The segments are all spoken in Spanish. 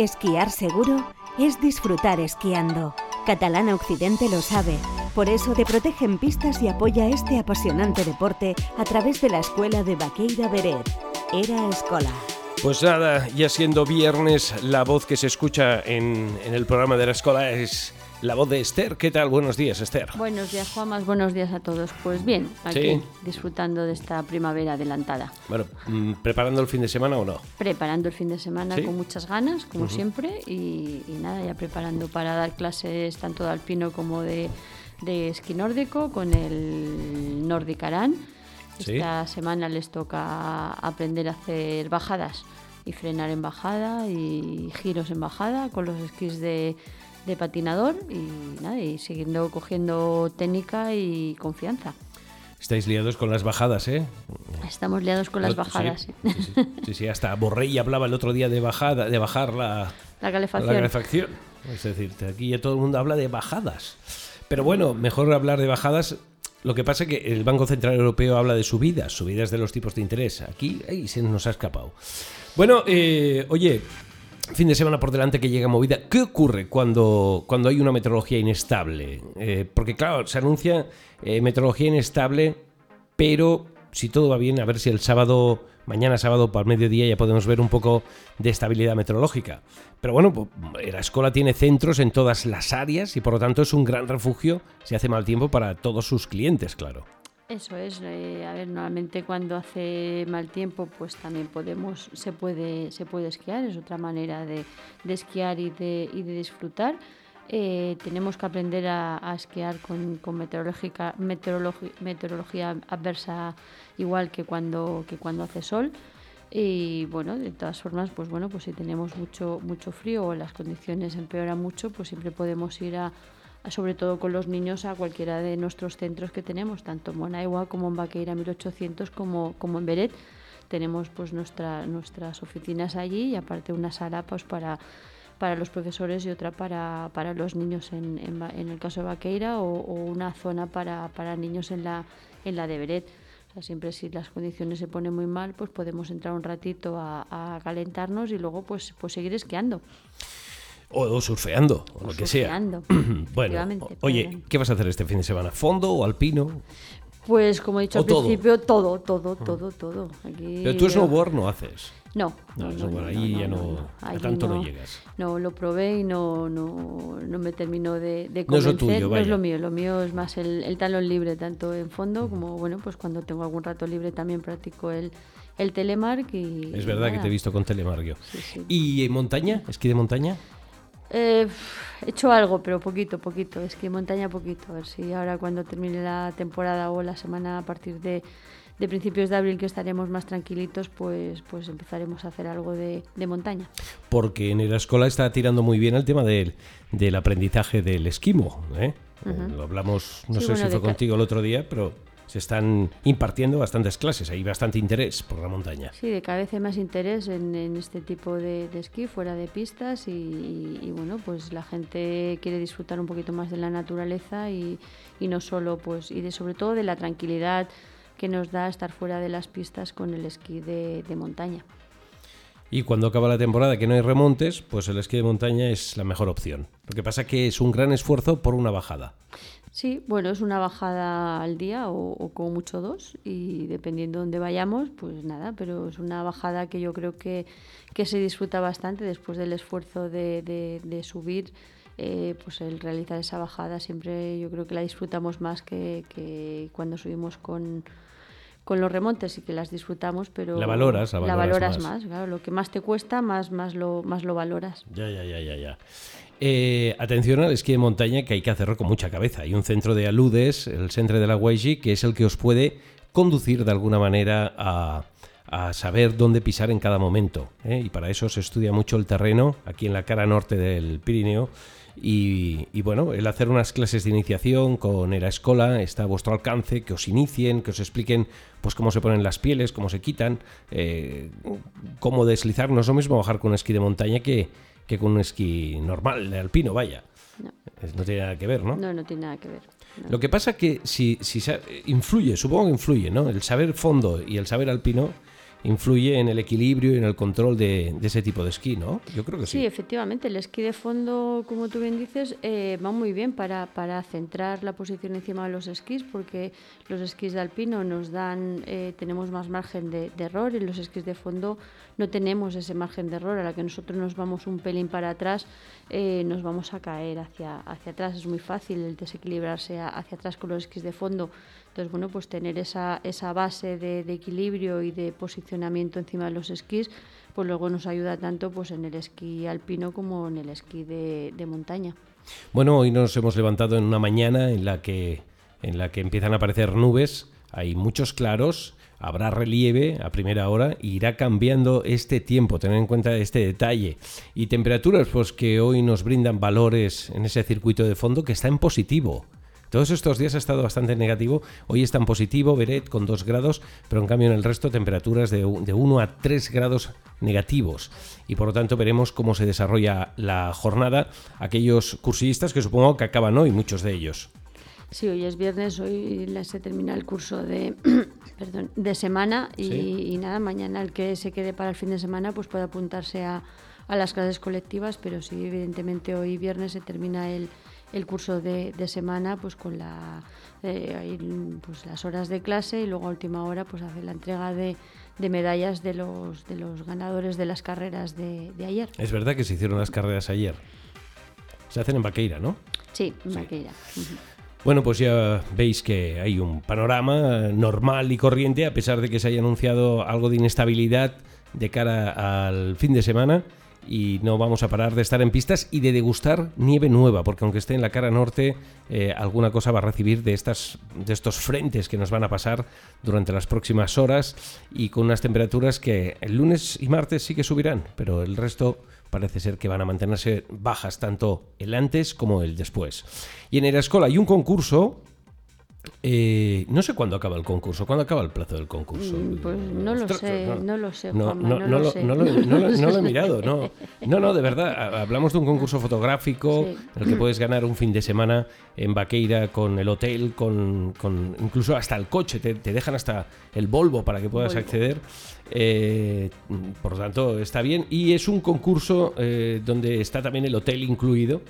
Esquiar seguro es disfrutar esquiando. Catalana Occidente lo sabe. Por eso te protege en pistas y apoya este apasionante deporte a través de la escuela de Baqueira Beret. Era Escola. Pues nada, ya siendo viernes, la voz que se escucha en, en el programa de la escuela es la voz de Esther. ¿Qué tal? Buenos días, Esther. Buenos días, Juan. buenos días a todos. Pues bien, aquí Sí. disfrutando de esta primavera adelantada. Bueno, mm, ¿preparando el fin de semana o no? Preparando el fin de semana Sí. con muchas ganas, como siempre, y, y nada, ya preparando para dar clases tanto de alpino como de, de esquí nórdico con el Nordic Aran. Sí. Esta semana les toca aprender a hacer bajadas y frenar en bajada y giros en bajada con los esquís de, de patinador y nada, y siguiendo cogiendo técnica y confianza. Estáis liados con las bajadas, ¿eh? Estamos liados con las bajadas, sí. Sí, sí, sí, sí, hasta Borrell hablaba el otro día de bajada, de bajar la, La calefacción. la calefacción. Es decir, aquí ya todo el mundo habla de bajadas. Pero bueno, mejor hablar de bajadas. Lo que pasa es que el Banco Central Europeo habla de subidas, subidas de los tipos de interés. Aquí ay, se nos ha escapado. Bueno, eh, oye, fin de semana por delante que llega movida. ¿Qué ocurre cuando, cuando hay una meteorología inestable? Eh, porque claro, se anuncia eh, meteorología inestable, pero si todo va bien, a ver si el sábado, mañana sábado para el mediodía ya podemos ver un poco de estabilidad meteorológica. Pero bueno, pues, la escuela tiene centros en todas las áreas y por lo tanto es un gran refugio si hace mal tiempo para todos sus clientes, claro. Eso es, eh, a ver, normalmente cuando hace mal tiempo, pues también podemos, se puede, se puede esquiar, es otra manera de, de esquiar y de, y de disfrutar. Eh, tenemos que aprender a, a esquiar con, con meteorológica, meteorología adversa igual que cuando, que cuando hace sol. Y bueno, de todas formas, pues bueno, pues si tenemos mucho, mucho frío o las condiciones empeoran mucho, pues siempre podemos ir a, a- sobre todo con los niños, a cualquiera de nuestros centros que tenemos, tanto en Monaigua como en Baqueira 1800 como, como en Beret. Tenemos pues nuestra, nuestras oficinas allí y aparte una sala pues para, para los profesores y otra para, para los niños en, en, en el caso de Baqueira o, o una zona para, para niños en la, en la de Beret. O sea, siempre si las condiciones se ponen muy mal, pues podemos entrar un ratito a, a calentarnos y luego pues, pues seguir esquiando. O, o surfeando, o lo que sea. Bueno, oye, ¿qué vas a hacer este fin de semana? ¿Fondo o alpino? Pues como he dicho ¿O al todo? principio, todo, todo, todo, todo. Aquí Pero tú snowboard no haces. No, No, ahí ya no- a tanto no llegas. No, lo probé y no, no, no me terminó de, de No es lo convencer. tuyo, No es vaya. lo mío, lo mío es más el, el talón libre, tanto en fondo como, bueno, pues cuando tengo algún rato libre también practico el, el telemark y... Es verdad que te he visto con Telemargio. Sí, sí. ¿Y en montaña? ¿Esquí de montaña? Eh, he hecho algo, pero poquito, poquito. Es que montaña poquito. A ver si ahora cuando termine la temporada o la semana a partir de, de principios de abril que estaremos más tranquilitos, pues, pues empezaremos a hacer algo de, de montaña. Porque en la escuela está tirando muy bien el tema del, del aprendizaje del esquimo. ¿eh? Eh, Lo hablamos, no Sí, sé bueno, si fue contigo el otro día, pero se están impartiendo bastantes clases. Hay bastante interés por la montaña. Sí, de cada vez hay más interés en, en este tipo de, de esquí fuera de pistas y, y- y, bueno, pues la gente quiere disfrutar un poquito más de la naturaleza y, y no solo, pues, y de sobre todo de la tranquilidad que nos da estar fuera de las pistas con el esquí de, de montaña. Y cuando acaba la temporada que no hay remontes, pues el esquí de montaña es la mejor opción. Lo que pasa que es un gran esfuerzo por una bajada. Sí, bueno, es una bajada al día o, o como mucho dos y dependiendo de dónde vayamos, pues nada, pero es una bajada que yo creo que, que se disfruta bastante después del esfuerzo de, de- de subir. eh, pues el realizar esa bajada siempre yo creo que la disfrutamos más que, que cuando subimos con, con los remontes y que las disfrutamos, pero La valoras, la valoras más. más. Claro, lo que más te cuesta, más, más, lo, más lo valoras. Ya, ya, ya, ya, ya. Eh, atención al esquí de montaña que hay que hacerlo con mucha cabeza. Hay un centro de aludes, el Centre de la Guaiji, que es el que os puede conducir de alguna manera a, a saber dónde pisar en cada momento. ¿eh? Y para eso se estudia mucho el terreno aquí en la cara norte del Pirineo. Y, y bueno, el hacer unas clases de iniciación con Era Escola está a vuestro alcance, que os inicien, que os expliquen pues cómo se ponen las pieles, cómo se quitan, eh, cómo deslizar. No es lo mismo bajar con un esquí de montaña que, que con un esquí normal, de alpino, vaya. No. Tiene nada que ver, ¿no? No, no tiene nada que ver. no. Lo que pasa que si, si influye, supongo que influye, ¿no? El saber fondo y el saber alpino influye en el equilibrio y en el control de, ese tipo de esquí, ¿no? Yo creo que sí. Sí, efectivamente, el esquí de fondo, como tú bien dices, eh, va muy bien para, para, centrar la posición encima de los esquís, porque los esquís de alpino nos dan, eh, tenemos más margen de, error y los esquís de fondo no tenemos ese margen de error. A la que nosotros nos vamos un pelín para atrás, eh, nos vamos a caer hacia, hacia atrás. Es muy fácil el desequilibrarse hacia atrás con los esquís de fondo. Entonces, bueno, pues tener esa, esa base de, equilibrio y de posicionamiento encima de los esquís, pues luego nos ayuda tanto pues en el esquí alpino como en el esquí de, montaña. Bueno, hoy nos hemos levantado en una mañana en la que, en la que empiezan a aparecer nubes, hay muchos claros, habrá relieve a primera hora y irá cambiando este tiempo, tener en cuenta este detalle. Y temperaturas, pues que hoy nos brindan valores en ese circuito de fondo que está en positivo. Todos estos días ha estado bastante negativo. Hoy está en positivo, Beret con 2 grados, pero en cambio en el resto temperaturas de, de 1 a 3 grados negativos. Y por lo tanto veremos cómo se desarrolla la jornada. Aquellos cursistas que supongo que acaban hoy, muchos de ellos. Sí, hoy es viernes, hoy se termina el curso de, perdón, de semana y, nada, mañana el que se quede para el fin de semana pues puede apuntarse a, a las clases colectivas, pero sí, evidentemente hoy viernes se termina el, el curso de, semana pues con la, eh, pues las horas de clase y luego a última hora pues hacer la entrega de, medallas de los, de los ganadores de las carreras de, ayer. Es verdad que se hicieron las carreras ayer. Se hacen en Vaqueira, ¿no? Sí, en Vaqueira. Bueno, pues ya veis que hay un panorama normal y corriente, a pesar de que se haya anunciado algo de inestabilidad de cara al fin de semana y no vamos a parar de estar en pistas y de degustar nieve nueva, porque aunque esté en la cara norte, eh, alguna cosa va a recibir de, estas, de estos frentes que nos van a pasar durante las próximas horas y con unas temperaturas que el lunes y martes sí que subirán, pero el resto parece ser que van a mantenerse bajas tanto el antes como el después. Y en Erascola hay un concurso eh, no sé cuándo acaba el concurso. ¿Cuándo acaba el plazo del concurso? Mm, pues no lo sé, no, lo sé. No, lo, he mirado. No, no, no, de verdad. Hablamos de un concurso fotográfico en el que puedes ganar un fin de semana en Vaqueira con el hotel, con, incluso hasta el coche. Te, dejan hasta el Volvo para que puedas acceder. Eh, por lo tanto, está bien. Y es un concurso eh, donde está también el hotel incluido.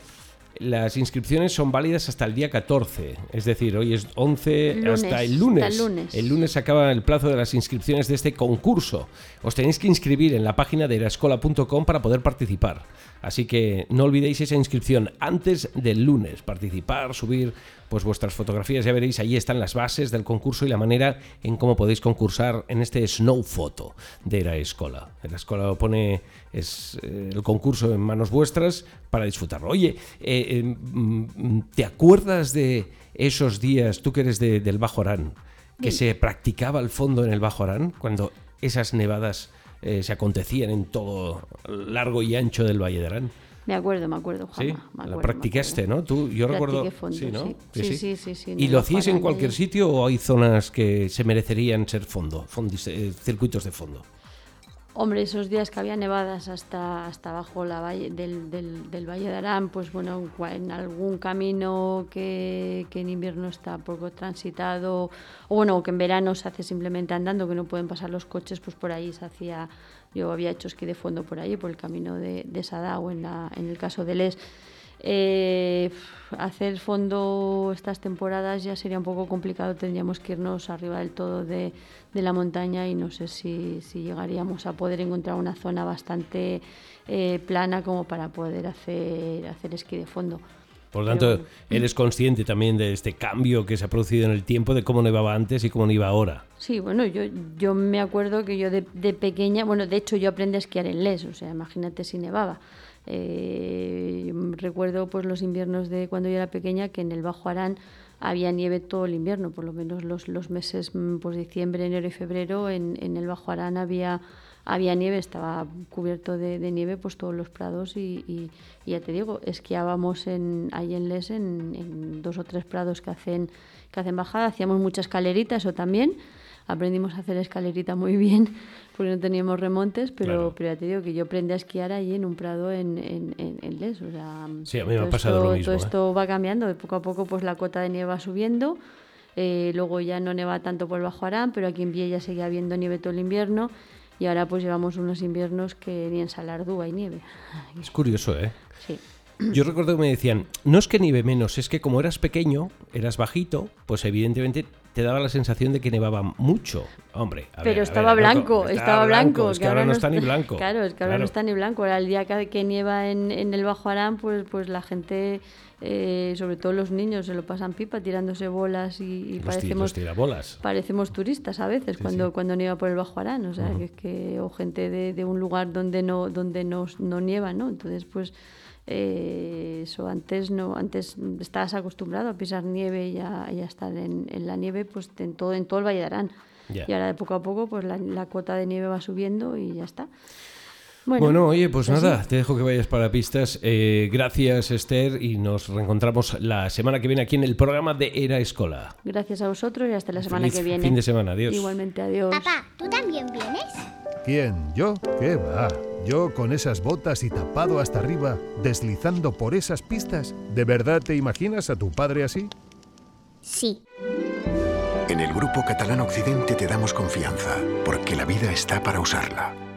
Las inscripciones son válidas hasta el día 14, es decir, hoy es 11 hasta el lunes. el lunes. El lunes acaba el plazo de las inscripciones de este concurso. Os tenéis que inscribir en la página de erascola.com para poder participar. Así que no olvidéis esa inscripción antes del lunes. Participar, subir pues vuestras fotografías, ya veréis, ahí están las bases del concurso y la manera en cómo podéis concursar en este Snow Photo de la escuela. La escuela pone es, eh, el concurso en manos vuestras para disfrutarlo. Oye, eh, eh, mm, ¿te acuerdas de esos días, tú que eres del Bajo Arán, que se practicaba el fondo en el Bajo Arán, cuando esas nevadas se acontecían en todo largo y ancho del Valle de Arán? Me acuerdo, me acuerdo, Sí, la practicaste, ¿no? Tú, yo recuerdo. Fondo, sí, ¿no? Sí, sí, sí. sí, ¿Y lo hacías en cualquier sitio o hay zonas que se merecerían ser fondo, eh, circuitos de fondo? Hombre, esos días que había nevadas hasta, hasta abajo la valle, del, del, Valle de Arán, pues bueno, en algún camino que, que, en invierno está poco transitado, o bueno, que en verano se hace simplemente andando, que no pueden pasar los coches, pues por ahí se hacía yo había hecho esquí de fondo por allí, por el camino de, de Sadao, en, la, en el caso de Les. Eh, hacer fondo estas temporadas ya sería un poco complicado, tendríamos que irnos arriba del todo de, de la montaña y no sé si, si, llegaríamos a poder encontrar una zona bastante eh, plana como para poder hacer, hacer esquí de fondo. Por lo tanto, eres consciente también de este cambio que se ha producido en el tiempo, de cómo nevaba antes y cómo iba ahora. Sí, bueno, yo, yo me acuerdo que yo de, pequeña, bueno, de hecho yo aprendí a esquiar en Les, o sea, imagínate si nevaba. Eh, recuerdo pues los inviernos de cuando yo era pequeña que en el Bajo Arán había nieve todo el invierno, por lo menos los, los meses, mm, pues diciembre, enero y febrero, en, en el Bajo Arán había había nieve, estaba cubierto de, nieve pues todos los prados y, ya te digo, esquiábamos en, ahí en Les en, dos o tres prados que hacen, que hacen bajada, hacíamos mucha escalerita, eso también, aprendimos a hacer escalerita muy bien porque no teníamos remontes, pero, pero ya te digo que yo aprendí a esquiar ahí en un prado en, en, Les. O sea, sí, a mí me ha pasado lo mismo. Todo ¿eh? esto va cambiando, de poco a poco pues la cota de nieve va subiendo. Eh, luego ya no neva tanto por el Bajo Arán, pero aquí en Villa seguía habiendo nieve todo el invierno y ahora pues llevamos unos inviernos que ni en Salardú hay nieve. Es curioso, ¿eh? Sí. Yo recuerdo que me decían, no es que nieve menos, es que como eras pequeño, eras bajito, pues evidentemente te daba la sensación de que nevaba mucho. Hombre, a Pero ver, a estaba ver, blanco, estaba estaba blanco. Es que ahora no está ni blanco. Claro, es que ahora no está ni blanco. Ahora el día que, que nieva en, en el Bajo Arán, pues, pues la gente, eh, sobre todo los niños, se lo pasan pipa tirándose bolas y, y Los, ti- parecemos los tirabolas. parecemos turistas a veces cuando, cuando nieva por el Bajo Arán, o sea, que, es que, o gente de, de un lugar donde no, donde no, no nieva, ¿no? Entonces, pues eh, eso antes no, antes estabas acostumbrado a pisar nieve y a, y a estar en, en la nieve, pues en todo, en todo el Valle de Arán. Ya. Y ahora de poco a poco, pues la, la cuota de nieve va subiendo y ya está. Bueno, Bueno, oye, pues pues nada, te dejo que vayas para pistas. Eh, gracias, Esther, y nos reencontramos la semana que viene aquí en el programa de Era Escola. gracias a vosotros y hasta la semana Feliz que viene. fin de semana, adiós. Igualmente, adiós. Papá, ¿tú también vienes? ¿Quién? ¿Yo? ¿Qué va? ¿Yo con esas botas y tapado hasta arriba, deslizando por esas pistas? ¿De verdad te imaginas a tu padre así? Sí. En el Grupo Catalán Occidente te damos confianza, porque la vida está para usarla.